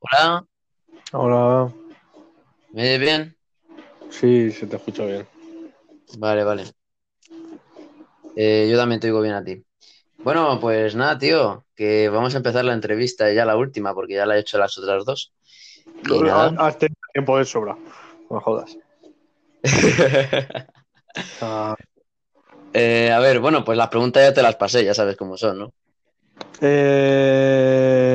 Hola, Hola, ¿me oyes bien? sí, se te escucha bien. Vale, vale. Eh, yo también te oigo bien a ti. Bueno, pues nada, tío, que vamos a empezar la entrevista, ya la última, porque ya la he hecho las otras dos. Y nada. Has tenido tiempo de sobra. No me jodas. Ah, Eh, a ver, bueno, pues las preguntas ya te las pasé, ya sabes cómo son, ¿no? eh,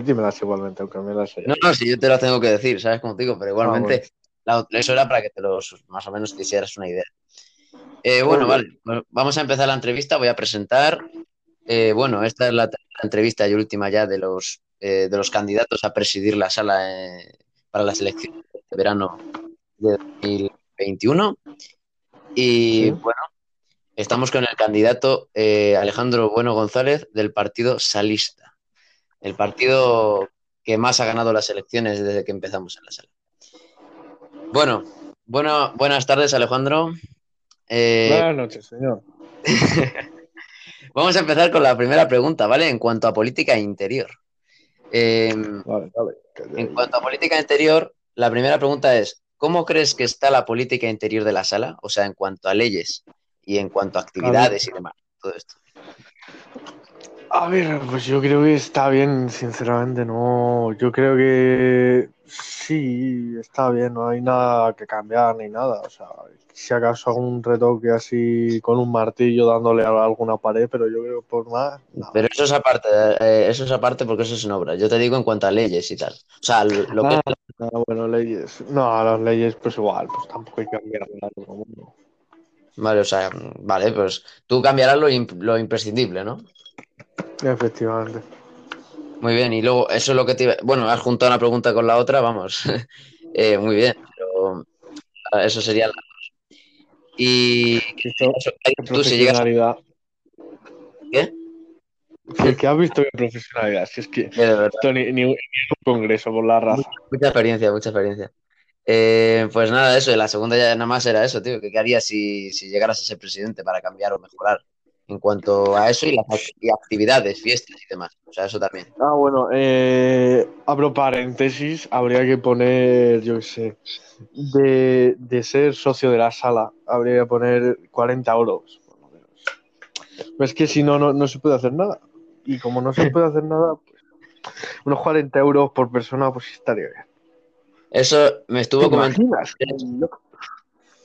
dímelas igualmente, aunque me las haya. No, no, si yo te las tengo que decir, ¿sabes cómo te digo? Pero igualmente, Ah, la- eso era para que te los, más o menos te hicieras una idea. Eh, bueno, vale, vamos a empezar la entrevista, voy a presentar. eh, bueno, esta es la, la entrevista y última ya de los, eh, de los candidatos a presidir la sala eh, para las elecciones de verano de 2021. Y Sí. bueno, estamos con el candidato eh, Alejandro Bueno González del Partido Salista, el partido que más ha ganado las elecciones desde que empezamos en la sala. Bueno, bueno buenas tardes, Alejandro. Eh, Buenas noches, señor. Vamos a empezar con la primera pregunta, ¿vale? En cuanto a política interior. Eh, Vale, vale. en cuanto a política interior, la primera pregunta es, ¿cómo crees que está la política interior de la sala? O sea, en cuanto a leyes y en cuanto a actividades y demás, todo esto. A ver, pues yo creo que está bien, sinceramente, no. Yo creo que sí, está bien, no hay nada que cambiar ni nada. O sea, si acaso algún retoque así con un martillo dándole a alguna pared, pero yo creo que por más. Pero eso es aparte, eh, eso es aparte porque eso es en obra. Yo te digo en cuanto a leyes y tal. O sea, lo que Ah, ah, bueno, leyes. No, las leyes, pues igual, pues tampoco hay que cambiar nada. Vale, o sea, vale, pues tú cambiarás lo, imp- lo imprescindible, ¿no? Efectivamente. Muy bien, y luego eso es lo que te iba... Bueno, has juntado una pregunta con la otra, vamos. Eh, muy bien, pero ah, eso sería la... Y eso, tú si llegas a... ¿Qué? ¿Qué, qué has visto qué profesionalidad? Si es que esto ni, ni- ni un congreso por la raza. mucha experiencia, mucha experiencia. Eh, pues nada, eso, la segunda ya nada más era eso, tío, que qué harías si, si llegaras a ser presidente para cambiar o mejorar en cuanto a eso y las actividades, fiestas y demás. O sea, eso también. Ah, bueno, eh, abro paréntesis, habría que poner, yo qué sé, de, de ser socio de la sala, habría que poner 40 euros, por lo menos. Pero es que si no, no, no se puede hacer nada. Y como no se puede hacer nada, pues unos 40 euros por persona, pues estaría bien. Eso me estuvo ¿Te comentando.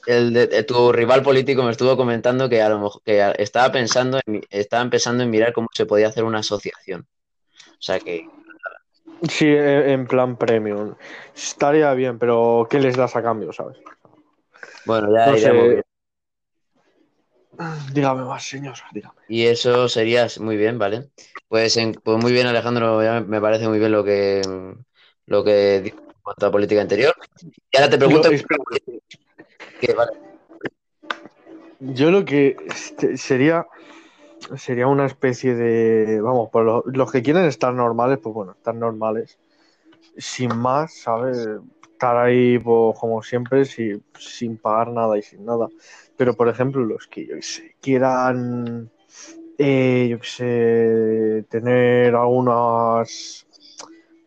El de, de tu rival político me estuvo comentando que a lo mejor que estaba pensando en, estaba empezando en mirar cómo se podía hacer una asociación. O sea que Sí, en en plan premium. Estaría bien, pero ¿qué les das a cambio, sabes? bueno, ya No sé. Dígame más, señor, dígame. Y eso sería muy bien, ¿vale? Pues, en- pues muy bien, Alejandro, ya me parece muy bien lo que lo que dices en cuanto a política interior. Y ahora te pregunto espera, que, yo lo que este, sería sería una especie de, vamos, lo- los que quieren estar normales, pues bueno, estar normales, sin más, ¿sabes? Estar ahí, pues, como siempre, si- sin pagar nada y sin nada. Pero, por ejemplo, los que, quieran, eh, yo qué sé, tener algunas,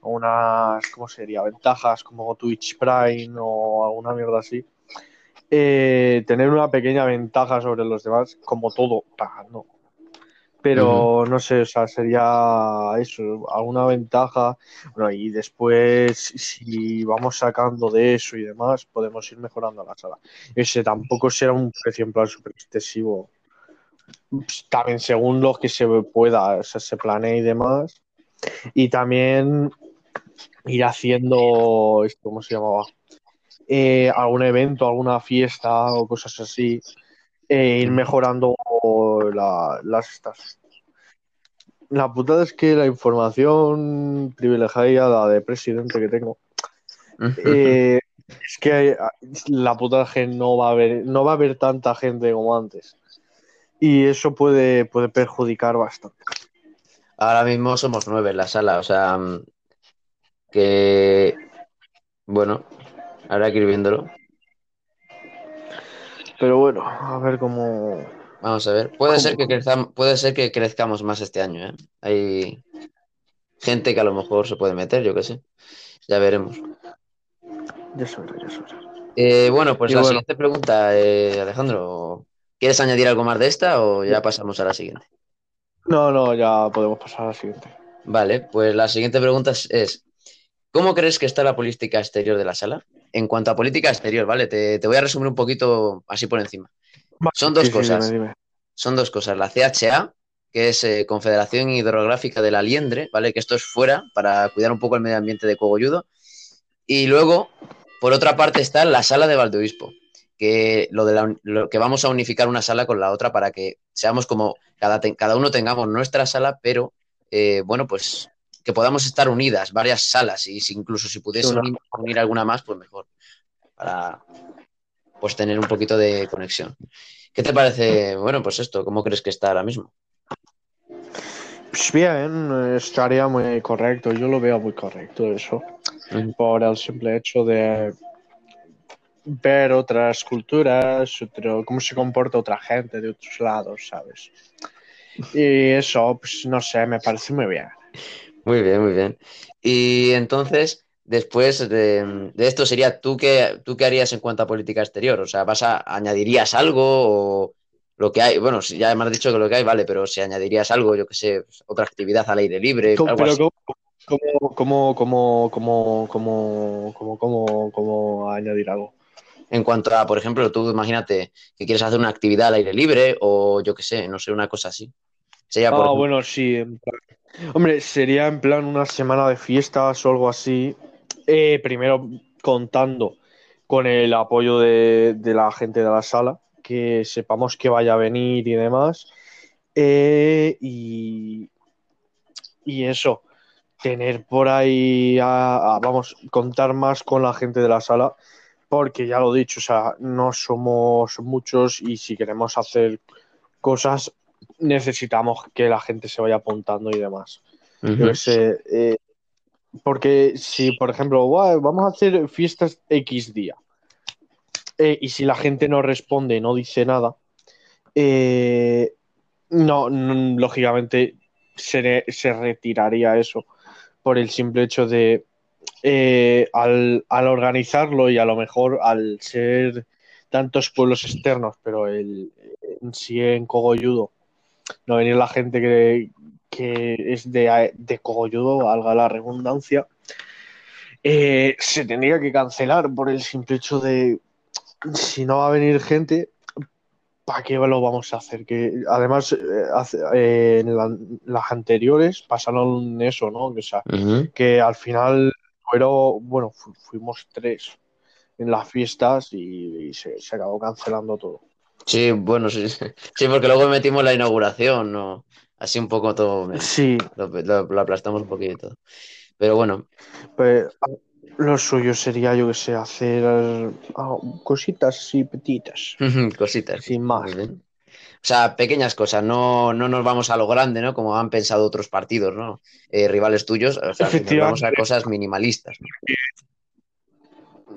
algunas, ¿cómo sería? Ventajas como Twitch Prime o alguna mierda así. Eh, tener una pequeña ventaja sobre los demás, como todo, pagando. Pero no sé, o sea, sería eso, alguna ventaja. Bueno, y después, si vamos sacando de eso y demás, podemos ir mejorando la sala. Ese tampoco será un precio en plan súper excesivo. Pues, También según lo que se pueda, o sea, se planee y demás. Y también ir haciendo, esto, ¿cómo se llamaba? Eh, algún evento, alguna fiesta o cosas así. eh, ir mejorando la- las estas. La putada es que la información privilegiada de presidente que tengo eh, es que la putada es que no va a haber no va a haber tanta gente como antes y eso puede puede perjudicar bastante. ahora mismo somos nueve en la sala, o sea mm, que bueno, habrá que ir viéndolo. Pero bueno, a ver cómo Vamos a ver. Puede ¿Cómo? ser que crezcamos, puede ser que crezcamos más este año, ¿eh? Ahí gente que a lo mejor se puede meter, yo qué sé. Ya veremos. Ya verá, ya verá. Eh, bueno, pues Y la bueno. siguiente pregunta, eh, Alejandro. ¿Quieres añadir algo más de esta o ya pasamos a la siguiente? No, no, ya podemos pasar a la siguiente. Vale, pues la siguiente pregunta es, ¿cómo crees que está la política exterior de la sala? En cuanto a política exterior, ¿vale? Te, te voy a resumir un poquito así por encima. Son dos Sí, sí, cosas. dime, dime. Son dos cosas. La CHA, que es eh, Confederación Hidrográfica de la Liendre, ¿vale? Que esto es fuera para cuidar un poco el medio ambiente de Cogolludo. Y luego, por otra parte, está la sala de Valdeobispo, que, lo de la- lo que vamos a unificar una sala con la otra para que seamos como cada, cada uno tengamos nuestra sala, pero eh, bueno, pues que podamos estar unidas, varias salas, y si, incluso si pudiese unir, alguna más, pues mejor, para pues tener un poquito de conexión. ¿Qué te parece? Bueno, pues esto, ¿cómo crees que está ahora mismo? Pues bien, estaría muy correcto. Yo lo veo muy correcto eso. Por el simple hecho de ver otras culturas, otro, cómo se comporta otra gente de otros lados, ¿sabes? Y eso, pues no sé, me parece muy bien. Muy bien, muy bien. Y entonces, después de, de, esto sería, ¿tú qué, ¿tú qué harías en cuanto a política exterior? O sea, ¿vas a, añadirías algo o lo que hay? Bueno, si ya me has dicho que lo que hay, vale, pero si añadirías algo, yo qué sé, otra actividad al aire libre, ¿Cómo, ¿cómo, cómo, cómo, cómo, cómo, cómo, cómo, cómo añadir algo? en cuanto a, por ejemplo, tú imagínate que quieres hacer una actividad al aire libre o yo qué sé, no sé, una cosa así. Ah, bueno, sí. Hombre, sería en plan una semana de fiestas o algo así. Eh, primero contando con el apoyo de, la gente de la sala, que sepamos que vaya a venir y demás. Eh, y, y eso, tener por ahí, a- vamos, contar más con la gente de la sala, porque ya lo he dicho, o sea, no somos muchos y si queremos hacer cosas necesitamos que la gente se vaya apuntando y demás. Yo sé, eh, porque si, por ejemplo, "Guau, vamos a hacer fiestas X día, eh, y si la gente no responde, no dice nada, eh, no, no, lógicamente se, se retiraría eso por el simple hecho de al, al organizarlo y a lo mejor al ser tantos pueblos externos, pero el, en sí en Cogolludo, no venir la gente que, que es de, de Cogolludo, valga la redundancia, eh, se tendría que cancelar por el simple hecho de si no va a venir gente, ¿para qué lo vamos a hacer? Que además, eh, eh, en la- las anteriores pasaron eso, ¿no? O sea, que al final fueron, bueno, fu- fuimos tres en las fiestas y, y se, se acabó cancelando todo. Sí, bueno, sí, sí, porque luego metimos la inauguración, ¿no? Así un poco todo, Sí, lo, lo- lo aplastamos un poquito y todo. Pero bueno, pues lo suyo sería, yo que sé, hacer cositas así petitas, cositas. sin más. O sea, pequeñas cosas, no, no nos vamos a lo grande, ¿no? Como han pensado otros partidos, ¿no? Eh, rivales tuyos, o sea, que nos vamos a cosas minimalistas. ¿no?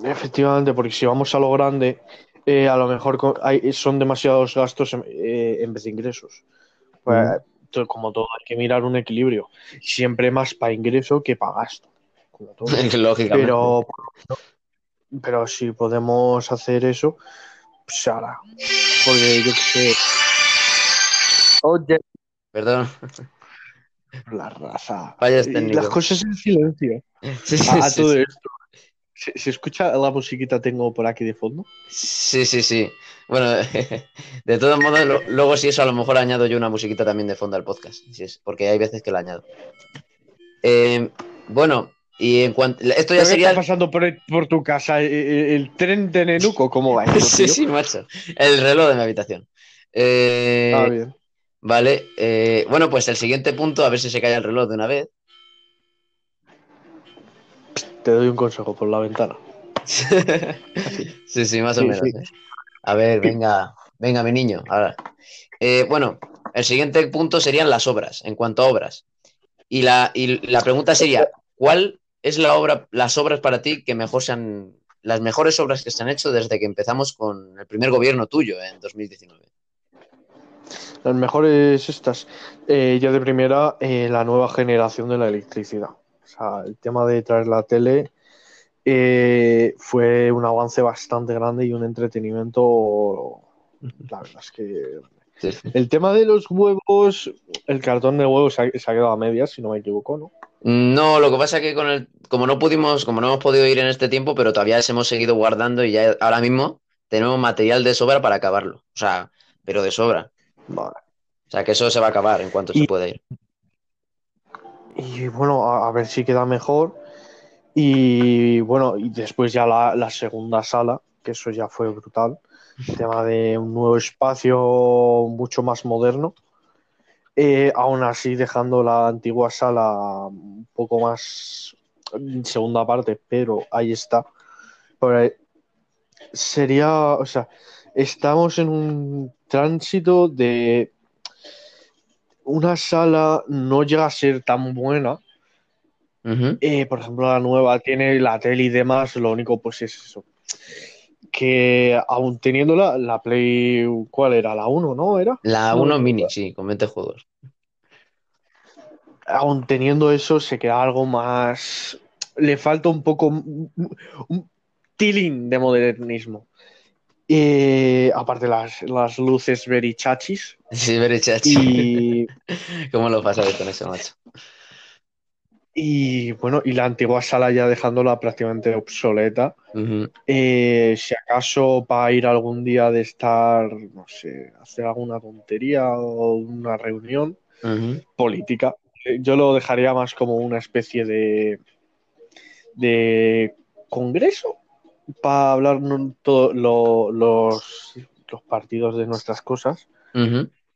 Efectivamente, porque si vamos a lo grande, eh, a lo mejor hay- son demasiados gastos en, eh, en vez de ingresos. Pues, to- como todo, hay que mirar un equilibrio. Siempre más para ingreso que para gasto. Como todo. Lógicamente. Pero, pero si podemos hacer eso, pues ahora. Porque yo qué sé. Oye, Perdón. la raza. Técnicos. las cosas en silencio. Sí, sí, A, a sí, todo sí. esto. ¿Se, se escucha la musiquita tengo por aquí de fondo? Sí, sí, sí. Bueno, de todos modos, lo- luego si eso a lo mejor añado yo una musiquita también de fondo al podcast, si es, porque hay veces que la añado. Eh, bueno, y en cuanto... Esto ya ¿Qué sería... está pasando por, por tu casa? ¿El, el- el tren de Nenuco? ¿Cómo va? esto, Sí, sí, macho. El reloj de mi habitación. Eh, Ah, bien. Vale, eh, bueno, pues el siguiente punto, a ver si se calla el reloj de una vez. Te doy un consejo por la ventana. Sí, sí, más o Sí, menos. sí. eh. A ver, venga, venga, mi niño. Ahora. Eh, bueno, el siguiente punto serían las obras, en cuanto a obras. Y la, y la pregunta sería, ¿cuál es la obra, las obras para ti que mejor se han, las mejores obras que se han hecho desde que empezamos con el primer gobierno tuyo en 2019? Las mejores estas, eh, ya de primera, eh, la nueva generación de la electricidad. O sea, el tema de traer la tele eh, fue un avance bastante grande y un entretenimiento, la verdad es que... Sí, sí. El tema de los huevos, el cartón de huevos se ha, se ha quedado a medias, si no me equivoco, ¿no? No, lo que pasa es que con el, como no pudimos, como no hemos podido ir en este tiempo, pero todavía les hemos seguido guardando y ya ahora mismo tenemos material de sobra para acabarlo. O sea, pero de sobra. Vale. O sea, que eso se va a acabar en cuanto se pueda ir. Y bueno, a, ver si queda mejor. Y bueno, y después ya la, segunda sala, que eso ya fue brutal. El tema de un nuevo espacio mucho más moderno. Eh, aún así, dejando la antigua sala un poco más segunda parte, pero ahí está. Ahí- sería, o sea, estamos en un tránsito de una sala no llega a ser tan buena. Eh, por ejemplo, la nueva tiene la tele y demás, lo único pues es eso. Que aún teniéndola, la Play, ¿cuál era? La 1, ¿no? ¿Era? La No 1 me mini, sí, con 20 juegos. Aún teniendo eso, se queda algo más. Le falta un poco. Un, un tilín de modernismo. Eh, aparte, las, las luces very chachis. Sí, very chachi. Y, ¿Cómo lo pasas con eso, macho? y bueno, y la antigua sala ya dejándola prácticamente obsoleta. Eh, si acaso para ir algún día de estar, no sé, hacer alguna tontería o una reunión política, eh, yo lo dejaría más como una especie de, de congreso para hablar no- todo lo- los, los partidos de nuestras cosas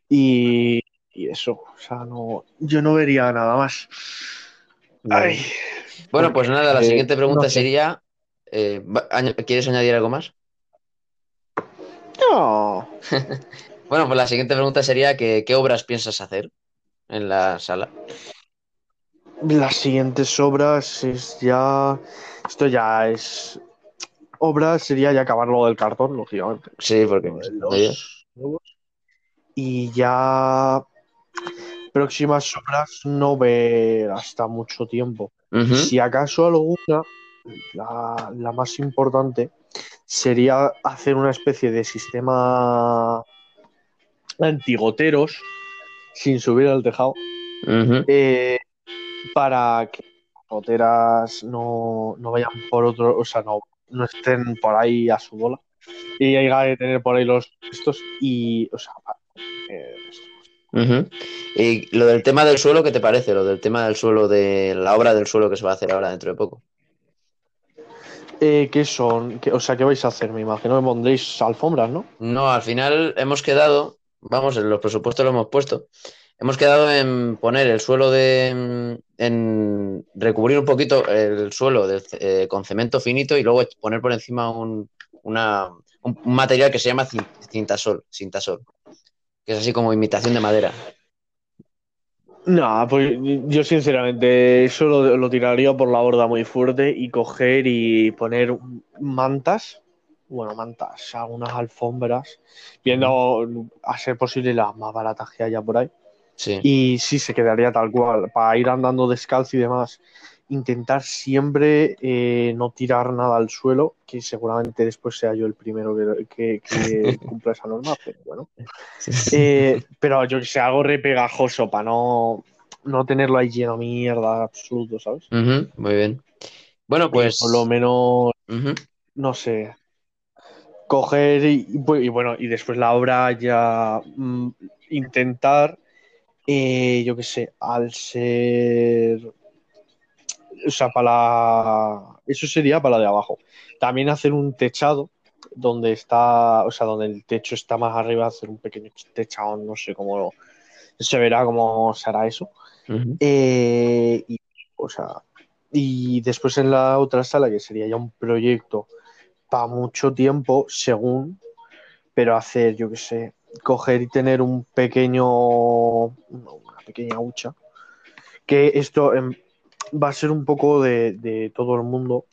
y, y eso, o sea, no, yo no vería nada más. Ay, Bueno, pues nada, la eh, siguiente pregunta no sé. sería, eh, ¿quieres añadir algo más? no. Bueno, pues la siguiente pregunta sería que, ¿qué obras piensas hacer en la sala? Las siguientes obras es ya. Esto ya es. Obras sería ya acabar lo del cartón, lógicamente. Sí, porque los nuevos. Y ya. Próximas obras no ver hasta mucho tiempo. Si acaso alguna, la, la más importante, sería hacer una especie de sistema antigoteros sin subir al tejado. Eh, para que las goteras no, no vayan por otro, o sea, no, no estén por ahí a su bola. Y hay que tener por ahí los estos y, o sea, eh. Y lo del tema del suelo, ¿qué te parece? Lo del tema del suelo, de la obra del suelo que se va a hacer ahora dentro de poco. Eh, ¿qué son? ¿Qué- o sea, ¿qué vais a hacer? Me imagino que pondréis alfombras, ¿no? No, al final hemos quedado, vamos, en los presupuestos lo hemos puesto, hemos quedado en poner el suelo de, en recubrir un poquito el suelo de- eh, con cemento finito y luego poner por encima un, una- un- material que se llama cin- cintasol, cintasol, que es así como imitación de madera. No, pues yo sinceramente eso lo, lo tiraría por la borda muy fuerte y coger y poner mantas, bueno, mantas, algunas alfombras, viendo a ser posible las más baratas que haya por ahí. Sí. Y sí, se quedaría tal cual, para ir andando descalzo y demás. Intentar siempre eh, no tirar nada al suelo, que seguramente después sea yo el primero que, que- que cumpla esa norma, pero bueno. Eh, pero yo que sé, algo re pegajoso para no, no tenerlo ahí lleno de mierda absoluto, ¿sabes? Muy bien. Bueno, pues... Por lo menos, no sé, coger y, y bu- y bueno, y después la obra ya mm, intentar, eh, yo qué sé, al ser, o sea, para la, eso sería para la de abajo. También hacer un techado donde está, o sea, donde el techo está más arriba, hacer un pequeño techado, no sé cómo se verá cómo se hará eso. Eh, y, o sea, y después en la otra sala, que sería ya un proyecto para mucho tiempo, según, pero hacer, yo qué sé, coger y tener un pequeño, una pequeña hucha, que esto em, va a ser un poco de, de todo el mundo,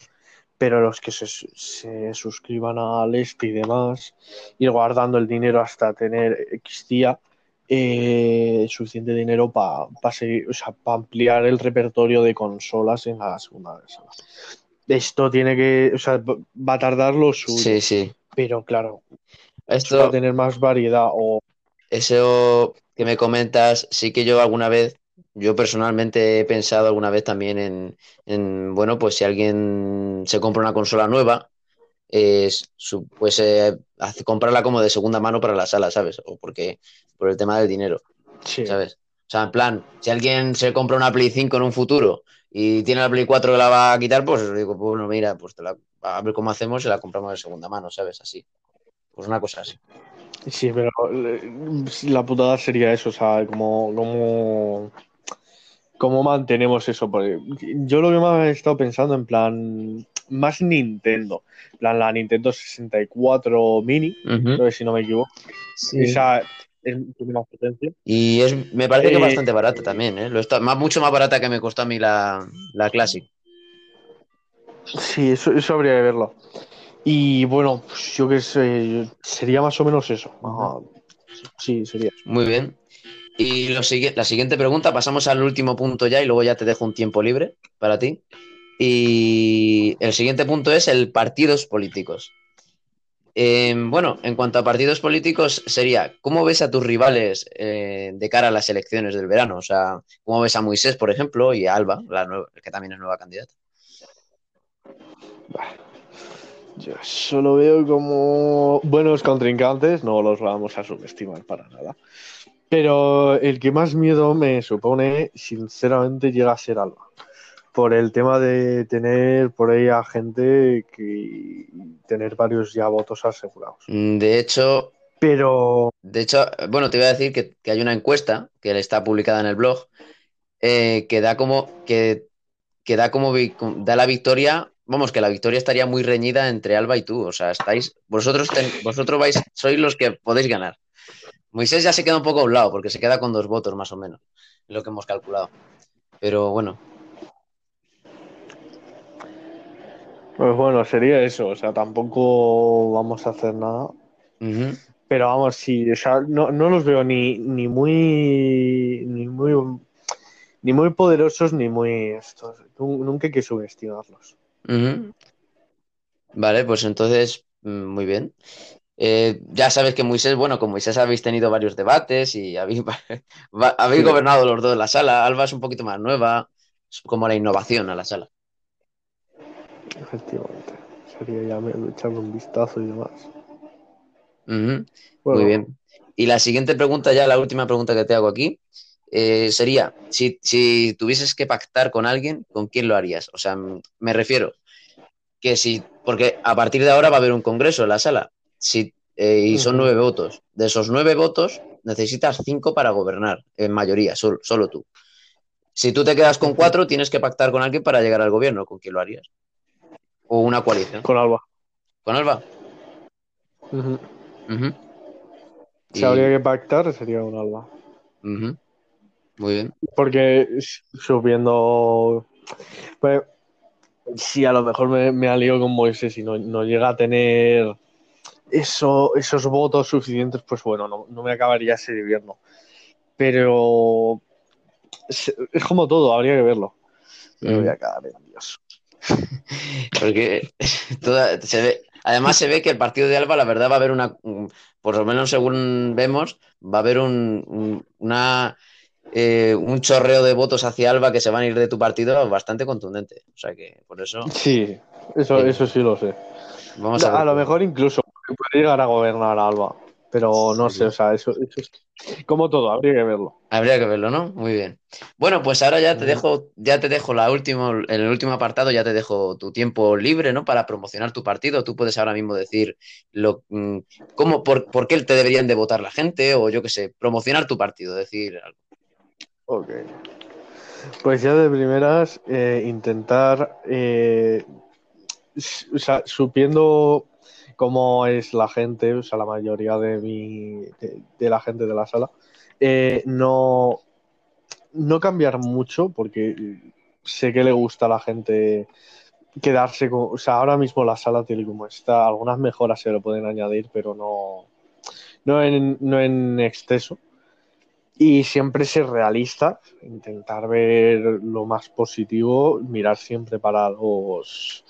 pero los que se, se suscriban al este y demás, ir guardando el dinero hasta tener X día, eh, suficiente dinero para ampliar el repertorio de consolas en la segunda sala. Esto tiene que, o sea, va a tardar lo suyo. Sí, sí. Pero claro, Esto, va a tener más variedad o eso que me comentas, sí que yo alguna vez, yo personalmente he pensado alguna vez también en, en, bueno, pues si alguien se compra una consola nueva, eh, su- pues eh, hace- comprarla como de segunda mano para la sala, ¿sabes? O porque, por el tema del dinero. sí. ¿sabes? O sea, en plan, si alguien se compra una Play 5 en un futuro y tiene la Play 4 que la va a quitar, pues digo, pues, bueno, mira, pues te la- a ver cómo hacemos y la compramos de segunda mano, ¿sabes? Así. Pues una cosa así. Sí, pero la putada sería eso, o sea, como, como, cómo mantenemos eso. Porque yo lo que más he estado pensando en plan, más Nintendo, en plan la Nintendo 64 Mini, creo que si no me equivoco, esa es más potencia. Y es, me parece que Eh, bastante barata también, ¿eh? Lo está, más, mucho más barata que me costó a mí la, la Classic. Sí, eso, eso habría que verlo. Y bueno, pues yo qué sé, sería más o menos eso. Ah, sí, sería. Muy bien. Y lo la siguiente pregunta, pasamos al último punto ya y luego ya te dejo un tiempo libre para ti. Y el siguiente punto es el partidos políticos. Eh, bueno, en cuanto a partidos políticos, sería, ¿cómo ves a tus rivales eh, de cara a las elecciones del verano? O sea, ¿cómo ves a Moisés, por ejemplo, y a Alba, la nueva- que también es nueva candidata? Yo solo veo como buenos contrincantes, no los vamos a subestimar para nada. Pero el que más miedo me supone, sinceramente, llega a ser Alba. Por el tema de tener por ahí a gente que tener varios ya votos asegurados. Mm, De hecho, Pero De hecho, bueno, te iba a decir que, que hay una encuesta que está publicada en el blog eh, que da como que, que da como da la victoria, vamos, que la victoria estaría muy reñida entre Alba y tú. O sea, estáis, vosotros ten- vosotros vais, sois los que podéis ganar. Moisés ya se queda un poco a un lado, porque se queda con dos votos más o menos, lo que hemos calculado. Pero bueno, pues bueno, sería eso. O sea, tampoco vamos a hacer nada. Pero vamos, sí, o sea, no, no los veo ni, ni muy ni muy ni muy poderosos ni muy estos. Nu- Nunca hay que subestimarlos. Vale, pues entonces, mm, muy bien. Eh, ya sabes que Moisés, bueno, con Moisés habéis tenido varios debates y habéis, habéis Sí. gobernado los dos en la sala. Alba es un poquito más nueva, es como la innovación a la sala. Efectivamente. Sería ya echarle un vistazo y demás. Bueno, Muy bien. Y la siguiente pregunta, ya la última pregunta que te hago aquí, eh, sería, si, si tuvieses que pactar con alguien, ¿con quién lo harías? O sea, me refiero que si, porque a partir de ahora va a haber un congreso en la sala, si, eh, y son nueve votos. De esos nueve votos, necesitas cinco para gobernar, en mayoría, sol- solo tú. Si tú te quedas con cuatro, tienes que pactar con alguien para llegar al gobierno, ¿con quién lo harías? O una coalición. Con Alba. ¿Con Alba? Si Y- habría que pactar, sería con Alba. Muy bien. Porque subiendo. Pues, si a lo mejor me, me alío con Moisés y no, no llega a tener eso, esos votos suficientes, pues bueno, no, no me acabaría sirviendo. Pero es, es como todo, habría que verlo. Me voy a cagar en Dios. Porque toda- se ve, además se ve que el partido de Alba, la verdad, va a haber una, un- por lo menos según vemos, va a haber un, un- una, eh, un chorreo de votos hacia Alba que se van a ir de tu partido bastante contundente. O sea que por eso Sí, eso Sí. eso sí lo sé. vamos a a, lo mejor incluso puede llegar a gobernar Alba. Pero no Sí. sé, o sea, eso, eso es como todo, habría que verlo. Habría que verlo, ¿no? Muy bien. Bueno, pues ahora ya te dejo, ya te dejo la última, en el último apartado, ya te dejo tu tiempo libre, ¿no? Para promocionar tu partido. Tú puedes ahora mismo decir lo, mm, cómo, por, por qué te deberían de votar la gente, o yo qué sé, promocionar tu partido, decir algo. Ok. Pues ya de primeras, eh, intentar, eh, o sea, supiendo cómo es la gente, o sea, la mayoría de, mi, de, la gente de la sala, eh, no, no cambiar mucho, porque sé que le gusta a la gente quedarse con, o sea, ahora mismo la sala y como está, algunas mejoras se le pueden añadir, pero no, no en, no en exceso. Y siempre ser realista, intentar ver lo más positivo, mirar siempre para los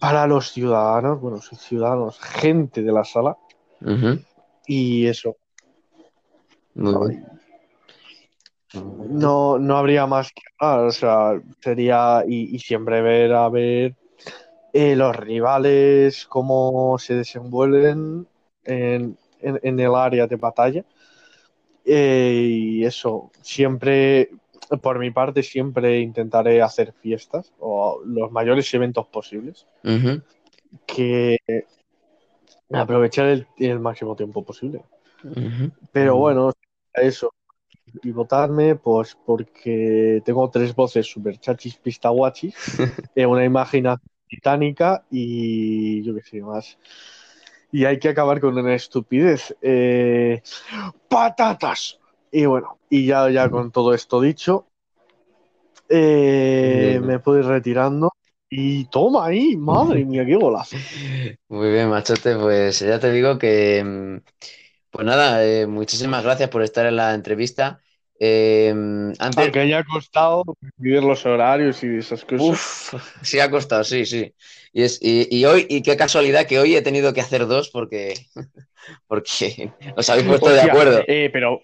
para los ciudadanos, bueno, ciudadanos, gente de la sala y eso. Muy. No, no habría más que hablar, o sea, sería y, y siempre ver a ver eh, los rivales, cómo se desenvuelven en, en- en el área de batalla. Eh, y eso, siempre, por mi parte, siempre intentaré hacer fiestas o los mayores eventos posibles, que aprovechar el, el máximo tiempo posible. Pero bueno, eso. Y votarme, pues porque tengo tres voces super chachis pistaguachis, eh, una imagen titánica y yo qué sé más. Y hay que acabar con una estupidez. Eh, ¡Patatas! Y bueno, y ya, ya con todo esto dicho, eh, me puedo ir retirando. Y toma ahí, madre mía, qué golazo. Muy bien, machote, pues ya te digo que, mm, pues nada, eh, muchísimas gracias por estar en la entrevista. Eh, antes, Aunque haya costado vivir los horarios y esas cosas. Uf, sí ha costado, sí, sí. Y, es, y, y hoy, y qué casualidad que hoy he tenido que hacer dos porque, porque os habéis puesto de acuerdo. eh, pero.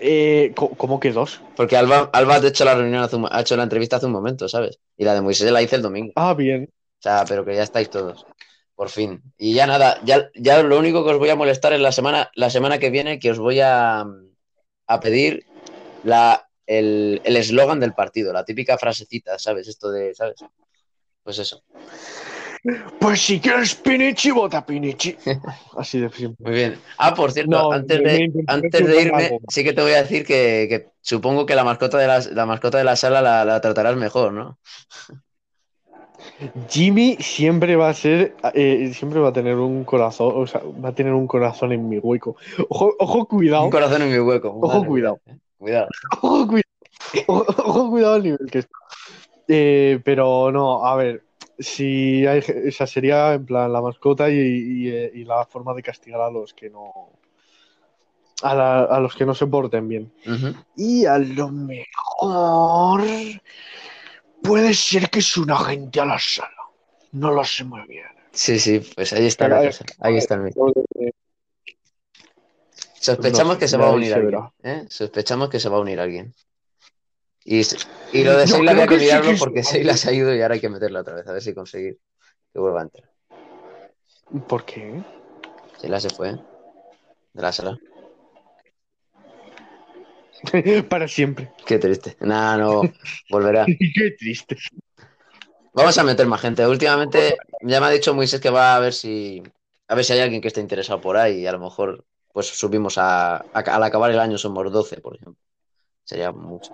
Eh, ¿cómo, cómo que dos? Porque Alba, Alba ha hecho la reunión, hace un- ha hecho la entrevista hace un momento, ¿sabes? Y la de Moisés la hice el domingo. Ah, bien. O sea, pero que ya estáis todos. Por fin. Y ya nada, ya, ya lo único que os voy a molestar es la semana, la semana que viene que os voy a, a pedir la, el el eslogan del partido, la típica frasecita, ¿sabes? Esto de, ¿sabes? Pues eso. Pues si quieres Pinichi, vota Pinichi. Así de simple. Muy bien. Ah, por cierto, No, antes, de, antes de irme, algo. sí que te voy a decir que, que supongo que la mascota de la, la mascota de la sala la, la tratarás mejor, ¿no? Jimmy siempre va a ser, eh, siempre va a tener un corazón, o sea, va a tener un corazón en mi hueco. Ojo, ojo, cuidado, Un corazón en mi hueco. Ojo, Madre cuidado. eh. Cuidado. ojo, cuidado, ojo, ojo, cuidado al nivel que está. Eh, pero no, a ver, si hay, esa sería en plan la mascota y, y, y la forma de castigar a los que no, a, la- a los que no se porten bien. Y a lo mejor puede ser que es un agente a la sala. No lo sé muy bien. Sí, sí, pues ahí está la cosa. Ahí está el mío. Eh, Sospechamos que se va a unir alguien. ¿eh? Sospechamos que se va a unir alguien. Y, y lo de Seila había que mirarlo porque. Seila se ha ido y ahora hay que meterla otra vez, a ver si conseguir que vuelva a entrar. ¿Por qué? Seila se fue de la sala. Para siempre. Qué triste. Nah, no, volverá. Qué triste. Vamos a meter más gente. Últimamente ya me ha dicho Moisés que va a ver si a ver si hay alguien que esté interesado por ahí y a lo mejor pues subimos a, a- al acabar el año somos 12, por ejemplo. Sería mucho.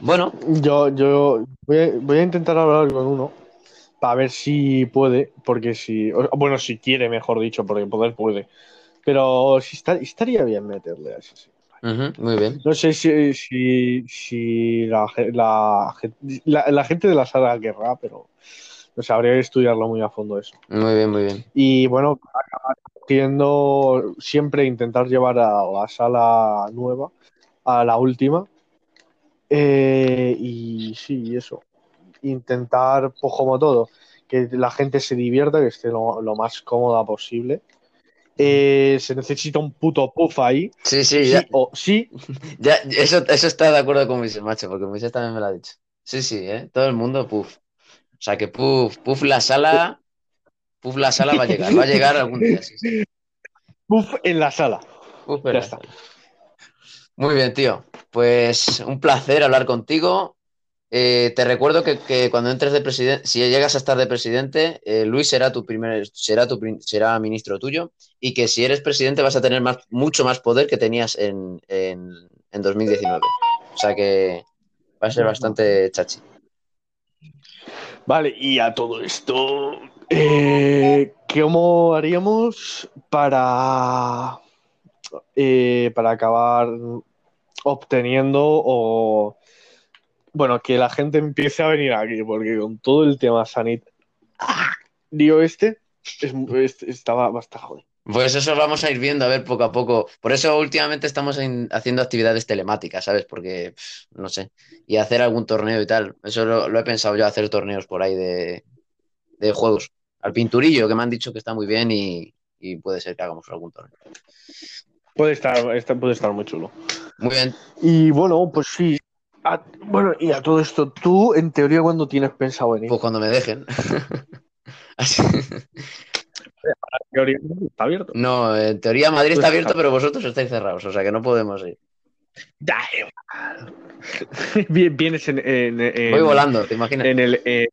Bueno, Yo, yo voy, a, voy a intentar hablar con uno para ver si puede, porque si, bueno, si quiere, mejor dicho, porque poder puede. Pero si está, estaría bien meterle a ese. Muy bien. No sé si, si, si la, la, la- la gente de la sala querrá, pero no sé, habría que estudiarlo muy a fondo eso. Muy bien, muy bien. Y bueno, acabar cogiendo siempre intentar llevar a la sala nueva, a la última. Eh, y sí, eso. Intentar, pues como todo, que la gente se divierta, que esté lo, lo más cómoda posible. Eh, se necesita un puto puff ahí. Sí, sí, Sí ya, o sí. ya eso, eso está de acuerdo con Moisés, macho, porque Moisés también me lo ha dicho. Sí, sí, ¿eh? Todo el mundo, puf. O sea que puf, puf la sala, puf la sala va a llegar, va a llegar algún día, sí, sí. Puff en la sala. Puf en Ya la está. sala. Muy bien, tío. Pues un placer hablar contigo. Eh, te recuerdo que, que cuando entres de presidente, si llegas a estar de presidente, eh, Luis será tu primer, será tu será ministro tuyo, y que si eres presidente vas a tener más, mucho más poder que tenías en, en, en 2019. O sea que va a ser bastante chachi. Vale, y a todo esto, eh, ¿cómo haríamos para, eh, para acabar obteniendo o, bueno, que la gente empiece a venir aquí? Porque con todo el tema sanitario este, es, es- estaba bastante jodido. Pues eso vamos a ir viendo, a ver poco a poco. Por eso últimamente estamos en- haciendo actividades telemáticas, ¿sabes? Porque, pff, no sé, y hacer algún torneo y tal. Eso lo, lo he pensado yo, hacer torneos por ahí de, de juegos. Al pinturillo, que me han dicho que está muy bien y, y puede ser que hagamos algún torneo. Puede estar, puede estar muy chulo. Muy bien. Y bueno, pues sí. A- bueno, y a todo esto, tú, en teoría, ¿cuándo tienes pensado venir? Pues cuando me dejen. Así- En teoría, está abierto. No, en teoría Madrid está Pues abierto, está. pero vosotros estáis cerrados, o sea que no podemos ir. Da igual. Bien- Vienes en, en, en- Voy volando, ¿te imaginas? en el en,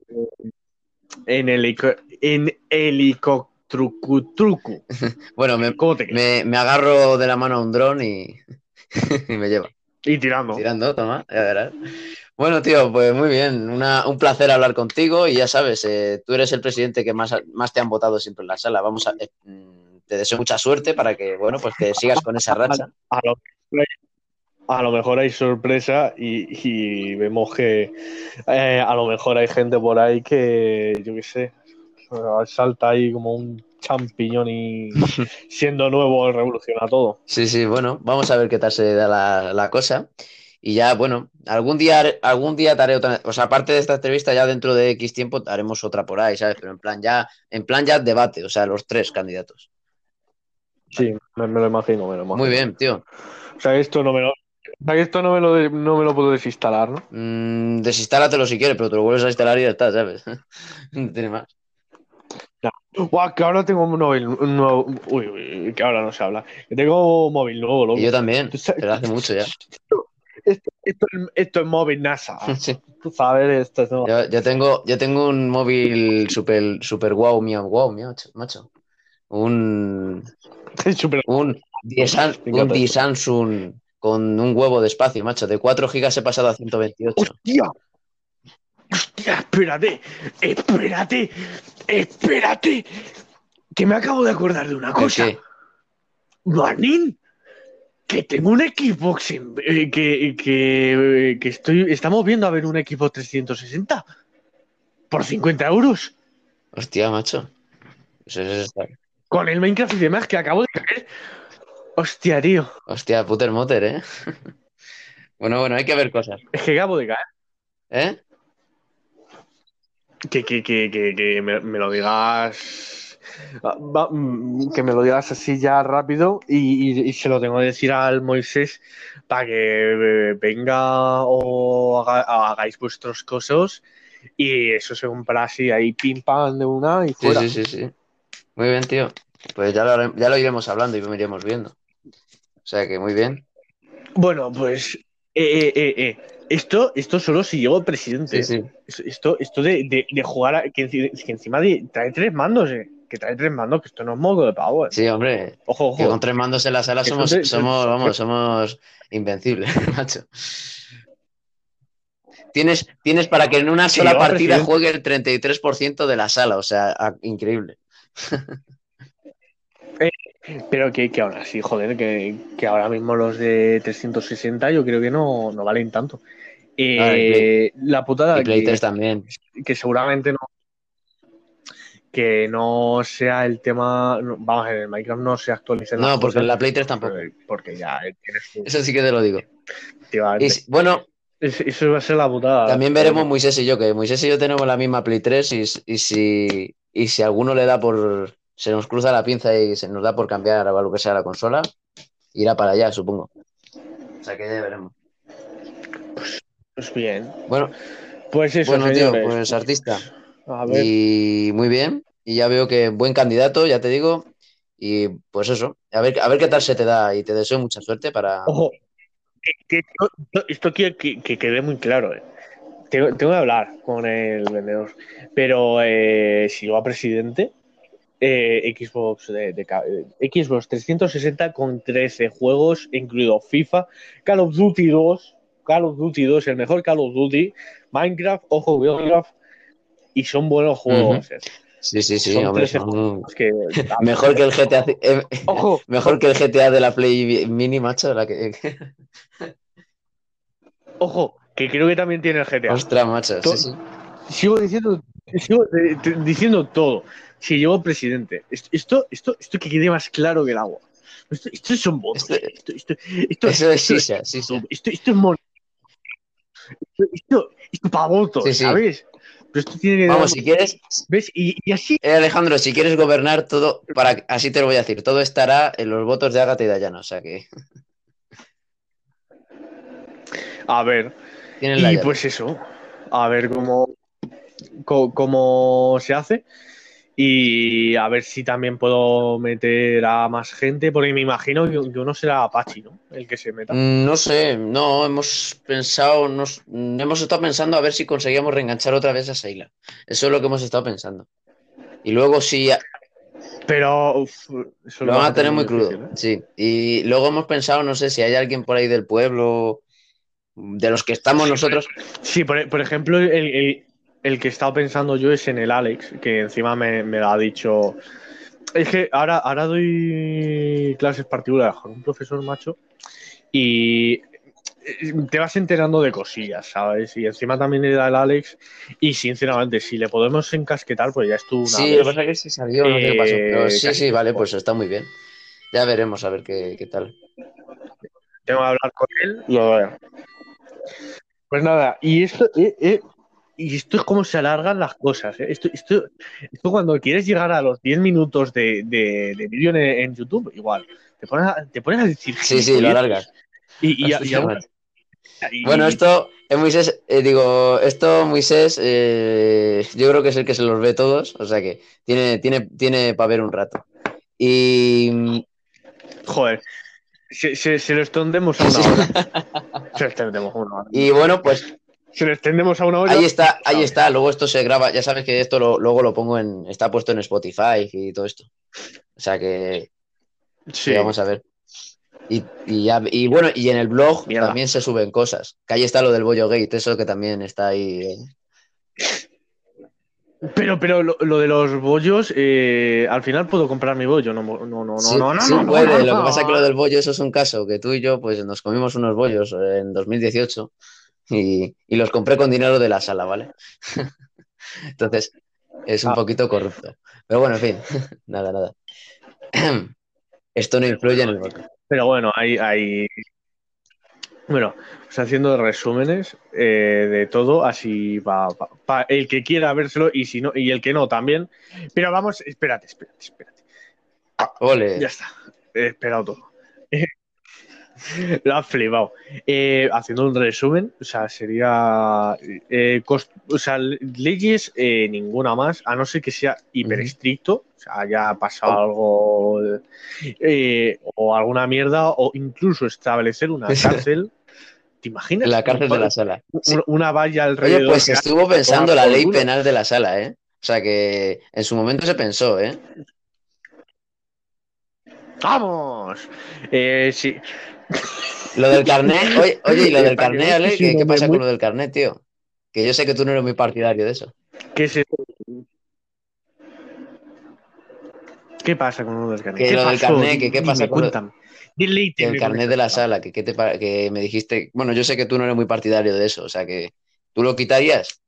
en helico- en helicóptero-trucu. Bueno, me, ¿Cómo te me, me agarro de la mano a un dron y, y me lleva. Y tirando. Tirando, toma, ya verás. Bueno, tío, pues muy bien. Una- un placer hablar contigo y ya sabes, eh, tú eres el presidente que más, más te han votado siempre en la sala. Vamos a, eh, mm, te deseo mucha suerte para que, bueno, pues que sigas con esa racha. A lo, a lo mejor hay sorpresa y, y vemos que eh, a lo mejor hay gente por ahí que, yo qué sé, salta ahí como un champiñón y siendo nuevo revoluciona todo. Sí, sí, bueno, vamos a ver qué tal se da la, la cosa. Y ya, bueno, algún día, algún día te haré otra, o sea, aparte de esta entrevista, ya dentro de X tiempo haremos otra por ahí, ¿sabes? Pero en plan ya, en plan ya debate, o sea, los tres candidatos. Sí, me, me lo imagino, me lo imagino. Muy bien, tío. O sea, esto no me lo, o sea, esto no me lo, no me lo puedo desinstalar, ¿no? Mm, desinstálatelo si quieres, pero te lo vuelves a instalar y ya está, ¿sabes? No tiene más. Guau, que ahora tengo un móvil un nuevo. Uy, uy, que ahora no se habla. Que tengo un móvil nuevo, loco. Y yo también, pero hace mucho ya. Esto, esto, esto es móvil NASA. Sí. Tú sabes, esto es nuevo. Yo, yo tengo, yo tengo un móvil super, super guau, mío, guau, mío, macho. Un, Súper- un, un esto. Samsung con un huevo de espacio, macho. De 4 gigas he pasado a 128. ¡Hostia! ¡Hostia! Espérate, espérate, espérate. Que me acabo de acordar de una ¿El cosa. qué? Manín, que tengo un Xbox en- eh, que, que, que estoy, estamos viendo a ver un equipo 360 por 50 euros Hostia, macho. Eso es esta- con el Minecraft y demás que acabo de caer. Hostia, tío, Hostia, puter moter, ¿eh? Bueno, bueno, hay que ver cosas. es que acabo de caer. ¿Eh? Que, que, que, que, que me, me lo digas. mm, Que me lo digas así ya rápido y, y- y se lo tengo que decir al Moisés para que eh, venga o haga- hagáis vuestros cosas y eso se compra así ahí pim pam de una y Sí, fuera. sí, sí, sí. Muy bien, tío. Pues ya lo, ya lo iremos hablando y lo iremos viendo. O sea que muy bien. Bueno, pues eh, eh, eh, eh, Esto, esto solo si llego presidente. Sí, sí. Esto, esto de, de- de jugar a- que, enci- que encima de, trae tres mandos, eh. Que trae tres mandos, que esto no es modo de pavo, eh. Sí, hombre. Ojo, Que ojo. con tres mandos en la sala somos, somos, vamos, somos invencibles, macho. Tienes, tienes para que en una sola partida presidente. juegue el 33% de la sala, o sea, a- increíble. Pero que, que ahora sí, joder, que, que ahora mismo los de 360 yo creo que no, no valen tanto. Eh, Ah, Play- la putada Y Play que, 3 también. que seguramente no que no sea el tema vamos en el Minecraft no se actualicen No, porque en la Play 3 tampoco. porque- ya tienes Eso sí que te lo digo. Y bueno, Es- eso va a ser la putada también veremos Moisés y yo, que Moisés y yo tenemos la misma Play 3 y, y si, y si alguno le da por... Se nos cruza la pinza y se nos da por cambiar a lo que sea la consola, irá para allá, supongo. O sea que ya veremos. Pues bien Bueno, pues eso bueno, tío, pues artista. a ver Y muy bien. Y ya veo que buen candidato, ya te digo. Y pues eso, a ver, a ver qué tal se te da. Y te deseo mucha suerte para. Ojo, esto, quiero que, que quede muy claro. eh. Tengo, tengo que hablar con el vendedor. Pero eh, si va presidente, eh, Xbox, de, de Xbox 360 con 13 juegos, incluido FIFA, Call of Duty 2, Call of Duty 2, el mejor Call of Duty, Minecraft, ojo, Minecraft, y son buenos juegos. eh. Sí, sí, sí, Son hombre. 13 son- Es que- Mejor que el GTA. eh, Ojo, Mejor que el GTA de la Play Mini, macho. La que... ojo, que creo que también tiene el GTA. Ostras, macho. Sí, sí. sigo diciendo, sigo eh, diciendo todo. si llego presidente, esto, esto, esto, que quede más claro que el agua. Esto, esto son votos. Esto- Esto, esto, esto, Eso es sisa, sisa. esto, esto es mon- Esto, esto, para votos, Sí, sí. ¿sabes? Pero esto tiene que Vamos, dar- si quieres, ¿Ves? Y, y así. eh, Alejandro, si quieres gobernar todo, para, así te lo voy a decir, todo estará en los votos de Ágata y Dayana, o sea que A ver. Y llave. pues eso. A ver cómo, cómo se hace. Y a ver si también puedo meter a más gente, porque me imagino que, uno será Apache, ¿no? El que se meta. Mm, No sé, no, hemos pensado, nos, hemos estado pensando a ver si conseguíamos reenganchar otra vez a Seila. Eso es lo que hemos estado pensando. Y luego si Pero uf, eso lo van a tener muy difícil, crudo, ¿eh? sí. Y luego hemos pensado, no sé, si hay alguien por ahí del pueblo, de los que estamos nosotros. Sí, por, por ejemplo, el, el- el que he estado pensando yo es en el Alex, que encima me, me lo ha dicho. Es que ahora, ahora doy clases particulares con un profesor macho y eh, te vas enterando de cosillas, ¿sabes? Y encima también era el Alex y sinceramente, si le podemos encasquetar, pues ya estuvo una Sí, lo que pasa es que se salió, no sé qué pasó. Pero Eh, sí, sí, vale, pues está muy bien. Ya veremos a ver qué, qué tal. Tengo que hablar con él y a ver. Pues nada, y esto, eh, eh, y esto es como se alargan las cosas. eh. Esto, esto, esto cuando quieres llegar a los 10 minutos de, de, de vídeo en, en YouTube, igual. Te pones a, te pones a decir. Sí, sí, lo alargas. Y, y, y aún- y- Bueno, esto, eh, Moisés, eh, digo, esto Moisés, eh, yo creo que es el que se los ve todos, o sea que tiene, tiene, tiene para ver un rato. Y Joder. Se, se, se lo extendemos a una hora. Se lo extendemos a una hora. Y bueno, pues Se lo extendemos a una hora. ahí está, ahí está. Luego esto se graba, ya sabes que esto lo- luego lo pongo en, está puesto en Spotify y todo esto. O sea que, Sí. que vamos a ver. Y, y, ya- y bueno, y en el blog Mierda. también se suben cosas. Que ahí está lo del Bollo Gate, eso que también está ahí. eh. Pero, pero lo, lo de los bollos, eh, al final puedo comprar mi bollo. No, no, no, no, Sí, no, no, sí no, puede. no, Lo que pasa es que lo del bollo, eso es un caso, que tú y yo, pues nos comimos unos bollos en 2018 y, y los compré con dinero de la sala, ¿vale? Entonces, es un Ah. poquito corrupto. Pero bueno, en fin, nada, nada. Esto no influye en el voto. Pero bueno, hay, hay... Bueno, pues haciendo resúmenes eh, de todo, así para el que quiera vérselo y si no, y el que no también. Pero vamos, espérate, espérate, espérate. Ole. Ya está. He esperado todo. Lo has flipado. Eh, haciendo un resumen, o sea, sería. eh, cost- o sea, leyes eh, ninguna más, a no ser que sea hiper estricto, o sea, haya pasado algo. eh, o alguna mierda, o incluso establecer una cárcel. ¿Te imaginas? La cárcel de la sala. Una, una valla alrededor. Oye, pues estuvo pensando la ley penal de la sala, ¿eh? O sea que en su momento se pensó, ¿eh? ¡Vamos! Eh, sí. Lo del carnet, oye, oye, y lo del carnet, Ale, ¿qué, pasa con lo del carnet, tío? Que yo sé que tú no eres muy partidario de eso. ¿Qué es eso? ¿Qué pasa con uno del carnet? Que ¿Qué lo del carnet, que qué Dime, pasa con lo-. Dile Que el carnet de la sala, que, qué te que me dijiste, bueno, yo sé que tú no eres muy partidario de eso, o sea que tú lo quitarías.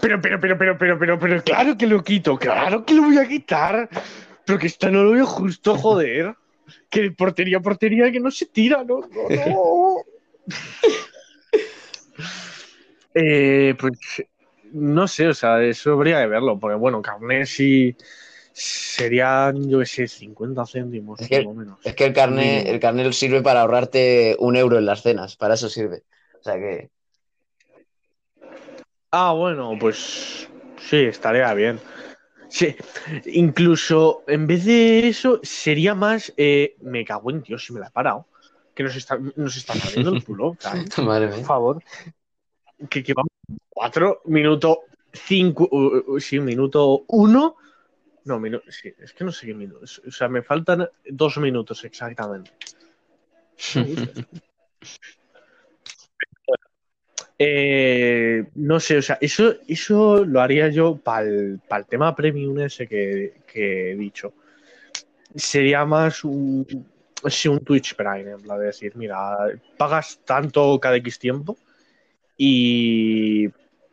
Pero, pero, pero, pero, pero, pero, pero, claro que lo quito, claro que lo voy a quitar. Pero que esta no lo veo justo, joder. Que portería, portería, que no se tira, no, no, no. Eh, pues no sé, o sea, eso habría que verlo, porque bueno, carnet sí serían, yo qué sé, 50 céntimos, Es que- por lo menos. Es que el carnet, el carnet sirve para ahorrarte un euro en las cenas, para eso sirve. O sea que, Ah, bueno, pues sí, estaría bien. Sí, incluso en vez de eso, sería más. eh, me cago en Dios, si me la he parado. Que nos está, nos están abriendo el culo, madre Por favor. Que, que vamos. Cuatro, minuto cinco. uh, uh, sí, minuto uno. No, minuto. Sí, es que no sé qué minutos. O sea, me faltan dos minutos exactamente. Eh, no sé, o sea, eso, eso lo haría yo para el, tema premium ese que, que he dicho. Sería más un, sí, un Twitch Prime, en plan de decir, mira, pagas tanto cada X tiempo y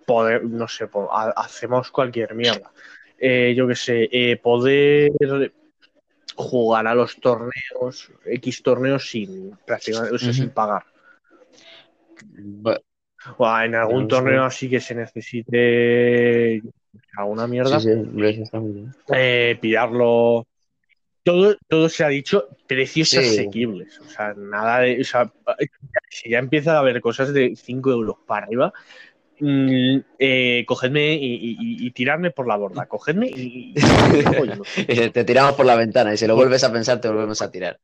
poder, no sé, hacemos cualquier mierda. eh, yo qué sé, eh, poder jugar a los torneos, X torneos sin prácticamente, o sea, sin pagar. O en algún torneo así que se necesite alguna mierda, Sí, eh, pillarlo. Todo, todo se ha dicho precios Sí. asequibles. O sea, nada de. O sea, si ya empieza a haber cosas de 5 euros para arriba, mm, eh, cogedme y, y- tiradme por la borda. Cogedme y. Y te tiramos por la ventana y si lo vuelves a pensar te volvemos a tirar.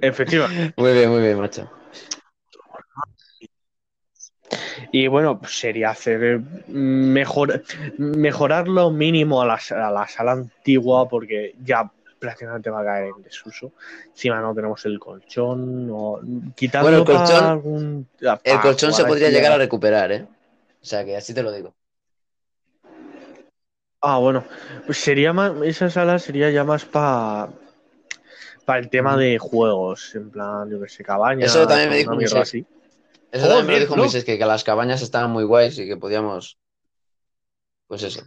Efectivamente. Muy bien, muy bien, macho. Y bueno, pues sería hacer eh, mejor, mejorar lo mínimo a la, a la sala antigua porque ya prácticamente va a caer en desuso. Encima no tenemos el colchón, quitarlo Bueno, el colchón- algún- El colchón se podría llegar a- recuperar, ¿eh? O sea que así te lo digo. Ah, bueno, pues sería más, esa sala sería ya más para para el tema de juegos, en plan, yo que sé, cabañas, Eso también me o dijo así. Eso también me dijo. Moisés, que, que las cabañas estaban muy guays y que podíamos. Pues eso.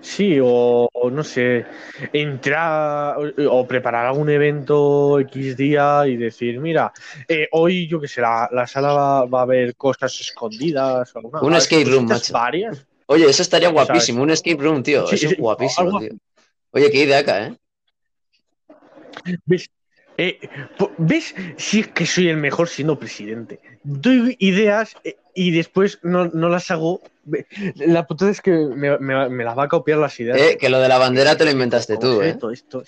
Sí, o, o no sé, entrar o, o preparar algún evento X día y decir, mira, eh, hoy yo que sé, la, la sala va, va a haber cosas escondidas. o alguna- Un escape room, macho. varias. Oye, eso estaría ¿Sabes? guapísimo, un escape room, tío. Sí, eso es guapísimo, algo tío. Oye, qué idea acá, ¿eh? ¿Ves? Eh, ¿Ves? Si es que soy el mejor siendo presidente. Doy ideas eh, y después no, no las hago. La putada es que me, me- me las va a copiar las ideas. Eh, Que lo de la bandera te lo inventaste tú, ¿eh? Esto,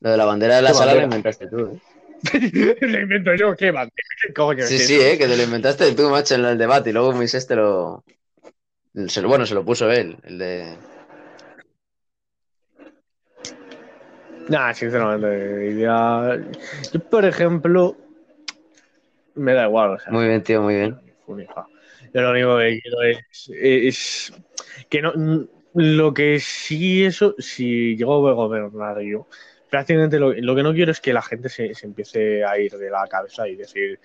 Lo de la bandera de la ¿Qué sala lo bandera? inventaste tú, ¿eh? Lo invento yo, ¿qué bandera? ¿Qué coño Sí, sí? ¿eh? Que te lo inventaste tú, macho, en el debate y luego Moisés te lo... se lo- Bueno, se lo puso él, el de... Nah, sinceramente, idea. Yo, por ejemplo, me da igual, o sea, Muy bien, tío, muy bien. Yo lo único que quiero es, es que no lo que sí eso, si llego a gobernar yo, prácticamente lo, lo que no quiero es que la gente se, se empiece a ir de la cabeza y decir,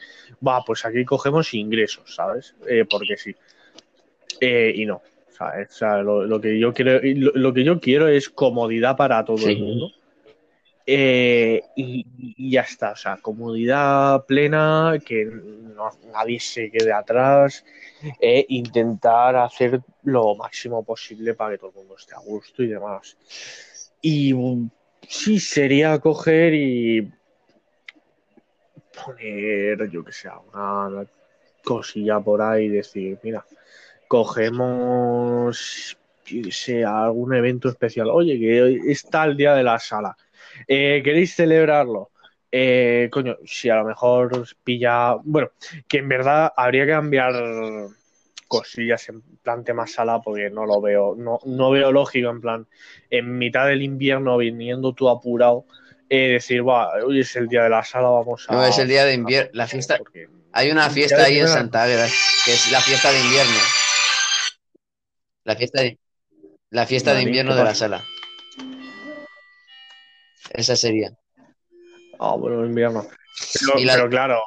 va, pues aquí cogemos ingresos, ¿sabes? Eh, porque sí. Eh, y no. ¿sabes? O sea, lo, lo que yo quiero, lo, lo que yo quiero es comodidad para todo Sí. el mundo. Eh, y, ya está, o sea, comodidad plena, que no- nadie se quede atrás, e intentar hacer lo máximo posible para que todo el mundo esté a gusto y demás. Y um, sí, sería coger y poner, yo que sé, una cosilla por ahí decir, mira, cogemos, yo que sé, algún evento especial. Oye, que hoy está el día de la sala. Eh, ¿Queréis celebrarlo? Eh, coño, si a lo mejor pilla. Bueno, que en verdad habría que cambiar cosillas en plan tema sala porque no lo veo, no, no veo lógico en plan en mitad del invierno viniendo tú apurado eh, decir, va, hoy es el día de la sala, vamos a... No, es el día de invierno, la fiesta- Porque- Hay una fiesta ahí en Santa Águeda, que es la fiesta de invierno. La fiesta de, la fiesta de invierno ¿qué de la sala. Esa sería. Ah, bueno, invierno. Pero, Y la- pero claro,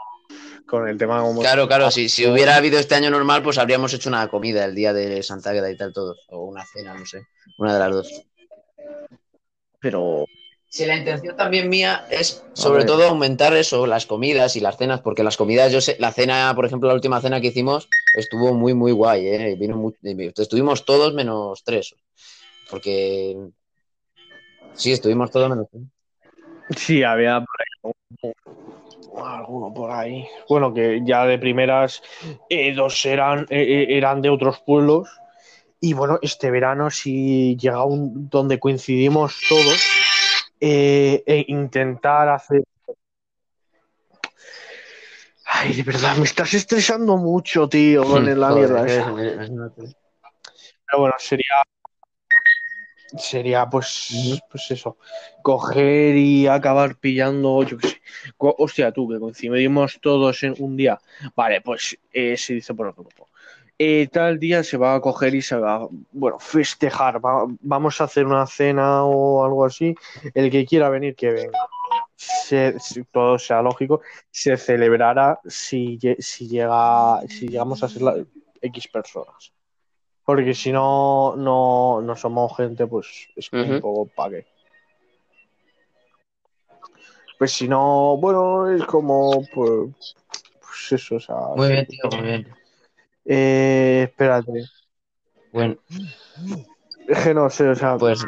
con el tema como... Claro, claro, si, si hubiera habido este año normal, pues habríamos hecho una comida el día de Santa Águeda y tal, todos. O una cena, no sé. Una de las dos. Pero... Si la intención también mía es, sobre todo, aumentar eso, las comidas y las cenas, porque las comidas, yo sé, la cena, por ejemplo, la última cena que hicimos estuvo muy, muy guay, ¿eh? Vino muy- estuvimos todos menos tres. Porque. Sí, estuvimos todos menos. Sí, había por ahí alguno- alguno por ahí. Bueno, que ya de primeras eh, dos eran, eh, eh, eran de otros pueblos. Y bueno, este verano si llega un donde coincidimos todos, eh, e intentar hacer... Ay, de verdad, me estás estresando mucho, tío, con la Joder, mierda esa. Pero bueno, sería. Sería pues, pues eso. Coger y acabar pillando, yo qué sé. Hostia, tú, que coincidimos todos en un día. Vale, pues eh, se dice por el grupo. Eh, tal día se va a coger y se va, bueno, festejar. Va- vamos a hacer una cena o algo así. El que quiera venir, que venga. Se- si todo sea lógico, se celebrará si, si llega, si llegamos a ser la- X personas. Porque si no, no, no somos gente, pues es un poco pague. Pues si no, bueno, es como, pues, pues eso, o sea. Muy bien, tío, muy bien. Eh, espérate. Bueno, Es que no sé, o sea, pues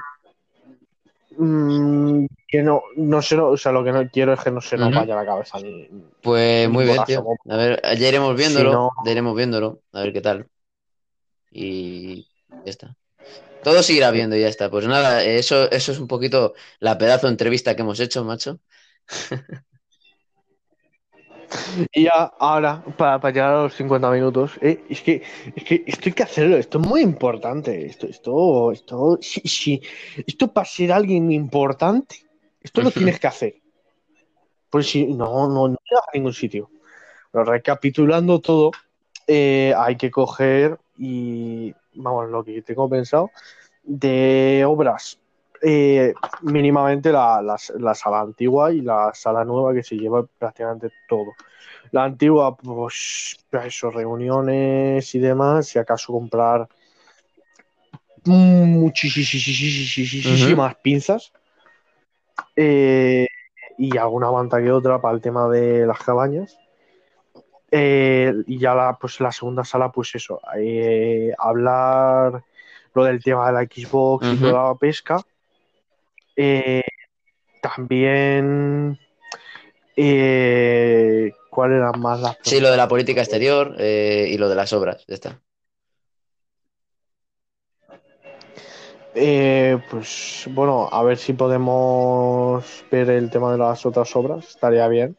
mm, que no, no sé, no, o sea, lo que no quiero es que no se nos vaya la cabeza ni. Pues muy bien, tío. como- A ver, ya iremos viéndolo, Si no- ya iremos viéndolo, a ver qué tal. Y ya está. Todo se irá viendo y ya está. Pues nada, eso, eso es un poquito la pedazo de entrevista que hemos hecho, macho. Y ya, ahora, para, para llegar a los 50 minutos, eh, es, que, es que esto hay que hacerlo, esto es muy importante. Esto, esto, esto, si, si- esto para ser alguien importante, esto lo tienes que hacer. Pues si no, no, no te vas a ningún sitio. Pero recapitulando todo, eh, hay que coger y, vamos, lo que tengo pensado, de obras, eh, mínimamente la, la- la sala antigua y la sala nueva que se lleva prácticamente todo. La antigua, pues, eso, reuniones y demás, si acaso comprar muchísimas pinzas eh, y alguna manta que otra para el tema de las cabañas. Eh, y ya la, pues la segunda sala, pues eso, eh, hablar lo del tema de la Xbox y Ujú. toda la pesca. Eh, también, eh, ¿cuál eran más las Sí, lo de la política exterior eh, y lo de las obras, ya está. Pues bueno, a ver si podemos ver el tema de las otras obras, estaría bien.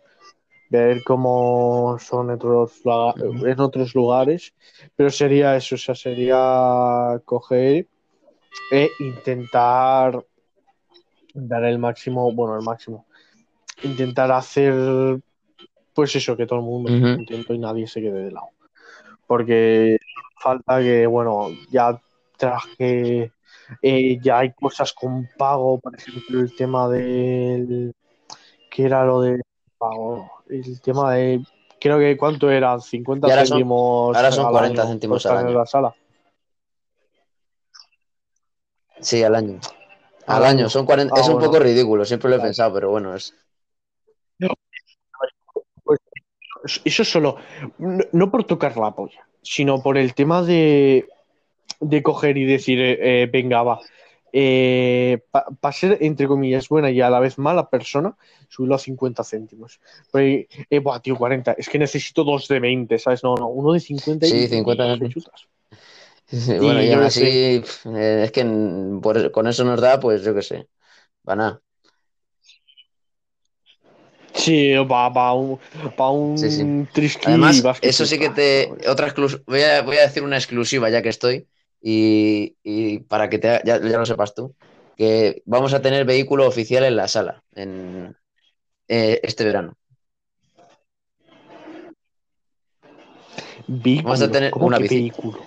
Ver cómo son en otros, en otros lugares, pero sería eso, o sea, sería coger e intentar dar el máximo, bueno, el máximo, intentar hacer, pues eso, que todo el mundo esté Ujú. contento y nadie se quede de lado. Porque falta que, bueno, ya traje, eh, ya hay cosas con pago, por ejemplo, el tema del, ¿qué era lo de pago? El tema de, creo que, ¿cuánto eran? 50 Y ahora son- céntimos ahora son al 40 año céntimos al estar en año. la sala. Sí, al año. Al Al año, año. son 40, Ah, es un bueno. poco ridículo, siempre lo he pensado, pero bueno, es... Eso solo, no, no por tocar la polla, sino por el tema de, de coger y decir, eh, eh, venga, va, para ser, entre comillas, buena y a la vez mala persona, subirlo a 50 céntimos. Pero, eh, buah, tío, 40, es que necesito dos de 20, ¿sabes? No, no, uno de 50 y Sí, 50 te céntimos. chutas. Bueno, y aún así, eh, es que por- con eso nos da, pues yo qué sé, para nada. Sí, va, va un, pa un Sí, Además, eso sí que te. Otra exclus- voy, a, voy a decir una exclusiva ya que estoy. Y, y para que te, ya, ya lo sepas tú. Que vamos a tener vehículo oficial en la sala. En, eh, este verano. Vehículo, Vamos a tener ¿cómo una que bici. vehículo?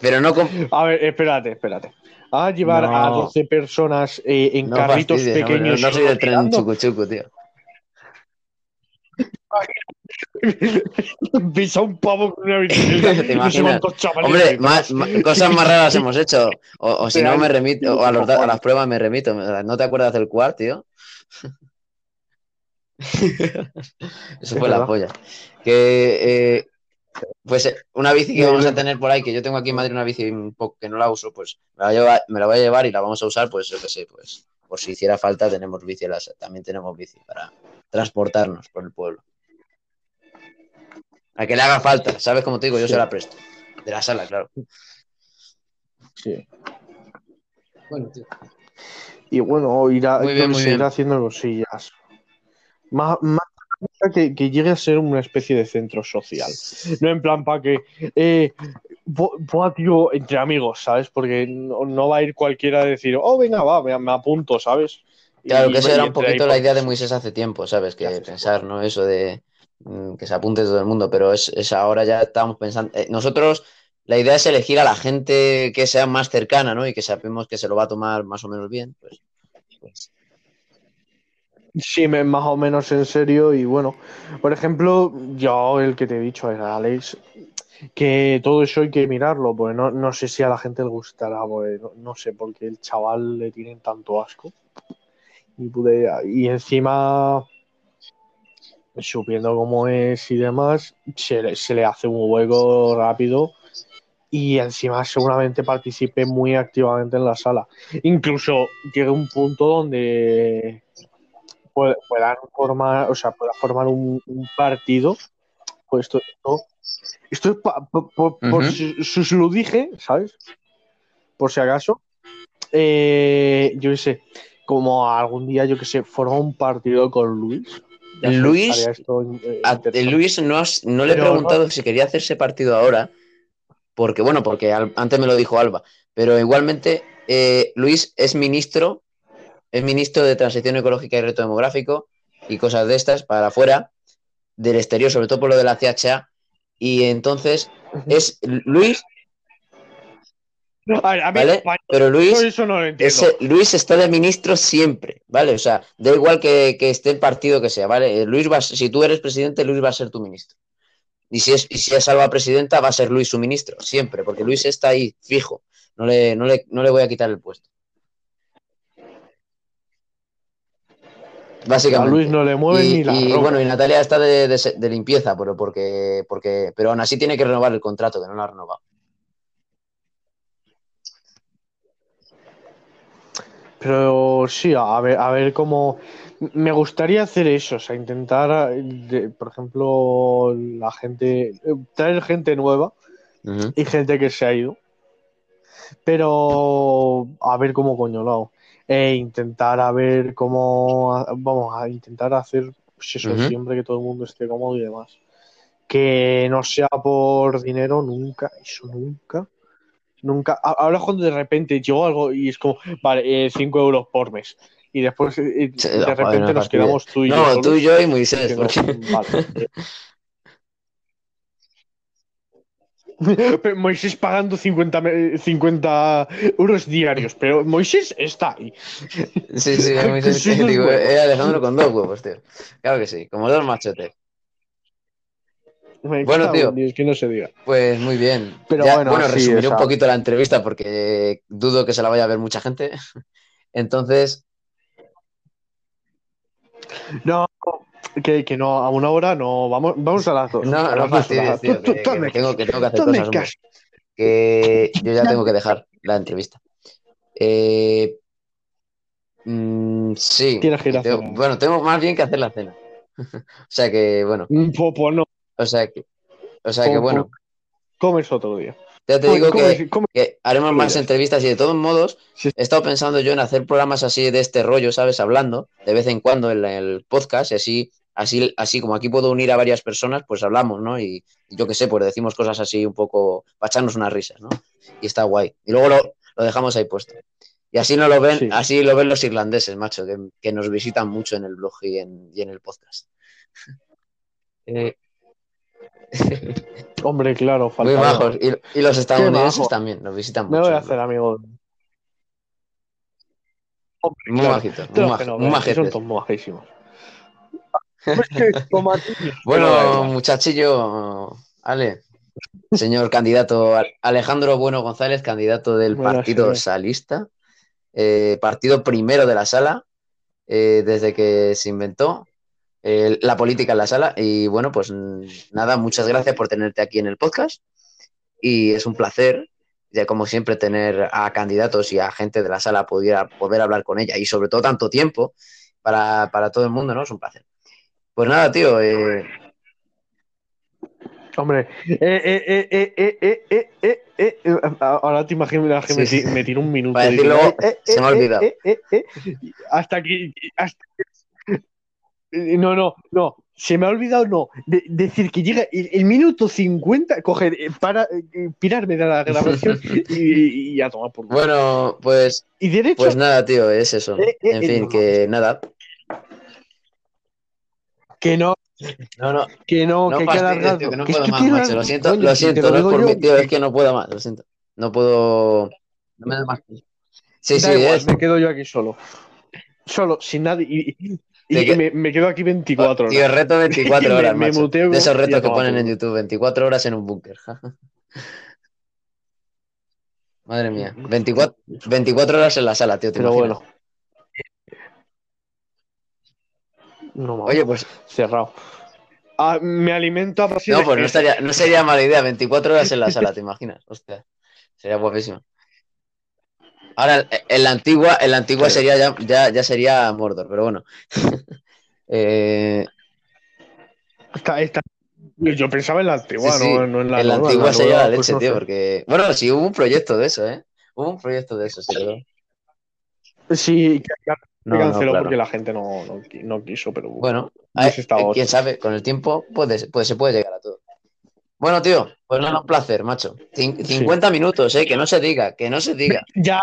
Pero no con. A ver, espérate, espérate. A llevar a No. 12 personas eh, en No carritos pequeños. no, no soy del tren chucu chucu, tío. Pisa un pavo con una bicicleta. Hombre, más- más- cosas más raras hemos hecho. O, o si no, me remito. O a, los a las pruebas me remito. ¿No te acuerdas del cuar, tío? Eso fue la polla. Que, eh, pues eh, una bici que vamos a tener por ahí, que yo tengo aquí en Madrid una bici un poco que no la uso, pues me la, lleva- me la voy a llevar y la vamos a usar, pues yo qué sé, pues por si hiciera falta tenemos bici, también tenemos bici para transportarnos por el pueblo. A que le haga falta, ¿sabes cómo te digo? Yo Sí. se la presto. De la sala, claro. Sí. Bueno, tío. Y bueno, irá, bien, haciendo cosillas. Más, más que, que llegue a ser una especie de centro social. No en plan para que. Eh, bu- buah, tío, entre amigos, ¿sabes? Porque no, no va a ir cualquiera a decir, oh, venga, va, me, me apunto, ¿sabes? Claro, Y- que eso y era un poquito la idea de Moisés hace tiempo, ¿sabes? Que pensar, ¿no? Eso de que se apunte todo el mundo, pero es, ahora ya estamos pensando. eh, nosotros, la idea es elegir a la gente que sea más cercana, ¿no? Y que sabemos que se lo va a tomar más o menos bien, pues. pues, sí, más o menos en serio. Y bueno, por ejemplo, yo el que te he dicho era Alex, que todo eso hay que mirarlo, pues no, no sé si a la gente le gustará, pues no, no sé, porque el chaval le tienen tanto asco. Y, pude- y encima, supiendo cómo es y demás, se, le- se le hace un hueco rápido. Y encima seguramente participe muy activamente en la sala. Incluso llegue un punto donde puedan formar, o sea, pueda formar un, un partido. Pues esto, esto, esto es pa- po- po- por, si, lo dije, ¿sabes? Por si acaso. Eh, yo qué sé, como algún día, yo que sé, forma un partido con Luis. Luis, esto, eh, A- interesante. Luis no, has- no le he preguntado si quería hacerse partido ahora, porque bueno, porque al- antes me lo dijo Alba, pero igualmente eh, Luis es ministro, es ministro de Transición Ecológica y Reto Demográfico y cosas de estas para afuera, del exterior, sobre todo por lo de la CHA, y entonces es Luis, A ver, a mí, ¿vale? Pero Luis yo eso no lo entiendo. Ese- Luis está de ministro siempre, ¿vale? O sea, da igual que, que esté el partido que sea, ¿vale? Eh, Luis va, a- si tú eres presidente, Luis va a ser tu ministro. Y si es, y si es Alba presidenta, va a ser Luis su ministro, siempre, porque Luis está ahí, fijo. No le, no le, no le voy a quitar el puesto. a Básicamente. Luis no le mueve y, ni la y, ropa. bueno, y Natalia está de, de- de limpieza, pero porque, porque, pero aún así tiene que renovar el contrato, que no lo ha renovado. Pero sí, a ver, a ver cómo. Me gustaría hacer eso, o sea, intentar, de- por ejemplo, la gente, traer gente nueva y gente que se ha ido. Pero a ver cómo coño lo hago. E intentar a ver cómo. Vamos a intentar hacer pues eso siempre que todo el mundo esté cómodo y demás. Que no sea por dinero, nunca, eso nunca. Nunca. Ahora cuando de repente llegó algo y es como, vale, 5 euros por mes. Y después eh, Sí, de repente no nos quedamos tú y yo. No, tú, yo y Moisés, Que no, porque vale. Pero Moisés pagando 50, me- 50 euros diarios, pero Moisés está ahí. Sí, sí, se- sí, digo, eh, Alejandro con dos huevos, tío. Claro que sí, como dos machotes. Me Bueno, tío. Dios, que no se diga. Pues muy bien. Pero Ya, bueno, sí, resumiré un poquito la entrevista porque dudo que se la vaya a ver mucha gente. Entonces, No, que, que no, a una hora no, vamos, vamos a las dos. no, a no fastidies, tío, Tú- que, tú que tengo, que tengo que hacer cosas, caso. que yo ya tengo que dejar la entrevista. Eh, mm, sí, Tienes que ir a tengo- bueno, tengo más bien que hacer la cena. O sea que, bueno, Mm, Pues, pues no, o sea que, o sea que, bueno, comes otro día. ya te digo que, haremos más entrevistas y de todos modos Sí. he estado pensando yo en hacer programas así de este rollo, ¿sabes? Hablando de vez en cuando en el podcast y así, así, así como aquí puedo unir a varias personas, pues hablamos, ¿no? Y, y yo qué sé, pues decimos cosas así un poco para echarnos unas risas, ¿no? Y está guay. Y luego lo, lo dejamos ahí puesto. Y así no lo ven, Sí. así lo ven los irlandeses, macho, que, que nos visitan mucho en el blog y en, y en el podcast. Eh, Hombre, claro, muy bajos. Y, y los estadounidenses también nos visitan Me mucho. voy a hacer amigo. Hombre, Muy claro. majitos, Te muy, maj- no muy que son da Bueno, muchachillo, Ale, señor candidato Al- Alejandro Bueno González, candidato del Buenas, partido señor. salista, eh, partido primero de la sala, eh, desde que se inventó la política en la sala. Y bueno, pues nada, muchas gracias por tenerte aquí en el podcast. Y es un placer, ya como siempre, tener a candidatos y a gente de la sala pudiera poder hablar con ella. Y sobre todo tanto tiempo para, para todo el mundo, ¿no? Es un placer. Pues nada, tío. Eh... Hombre, ahora te imagino que me, sí. tiro un minuto. Y digo, se me ha olvidado. hasta aquí hasta no, no, no. Se me ha olvidado, no. de- decir que llega el, el minuto 50, coger, eh, para, eh, pirarme de la grabación y, y a tomar por. Bueno, pues, Y derecho, pues nada, tío, es eso. Eh, eh, En eh, fin, no que nada. que no, No, no, que no, no que hay que no que puedo más, macho. Lo siento, lo siento, lo no es por yo, mí, tío, que- es que no puedo más, lo siento. No puedo. No me da más. Sí, da sí, igual, es. me quedo yo aquí solo. Solo, sin nadie. y- y- Y ¿De qué? me, me quedo aquí 24 Tío, horas. reto 24 Me- horas, me macho. muteo De esos retos que ponen en. YouTube, 24 horas en un búnker. Madre mía, 24, 24 horas en la sala, tío, ¿te Pero imaginas? bueno. No Oye, pues cerrado. Ah, me alimento a no, pues no, que- estaría, no sería mala idea, 24 horas en la sala, ¿te imaginas? Hostia, sería guapísimo. Ahora, en la antigua, en la antigua Sí. sería ya, ya, ya sería Mordor, pero bueno. Eh, Está- está- Yo pensaba en la antigua, sí, sí, no, no en la en la nueva. antigua sería la leche, pues no tío, sé. porque... Bueno, sí, hubo un proyecto de eso, ¿eh? Hubo un proyecto de eso, sí. Sí, que canceló claro. porque la gente no, no, qui- no quiso, pero Bueno, eh, quién sabe, con el tiempo puede, puede- se puede llegar a todo. Bueno, tío, pues nada, un placer, macho. Cin- 50 minutos, ¿eh? Que no se diga, que no se diga. Ya.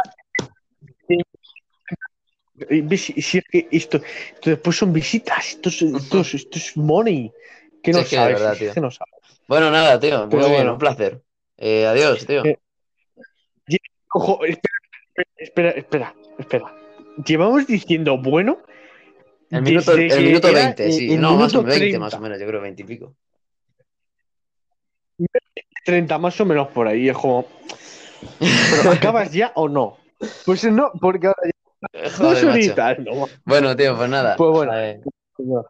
Y ves, si es que esto, esto después son visitas, esto es, esto es, esto es money. Que no es que sabes, verdad, es tío. que no sabes. Bueno, nada, tío, muy Pero bien, bueno. un placer. Eh, adiós, tío. Eh, Ojo, espera, espera, espera, espera. Llevamos diciendo bueno. El minuto, el minuto era 20, sí. el no, más o menos 20 30. más o menos, yo creo 20 y pico. 30 más o menos por ahí, es como. ¿Pero acabas ya o no? Pues no, porque ahora dos Joder, macho. horitas, ¿no? Bueno, tío, pues nada. Pues bueno. No.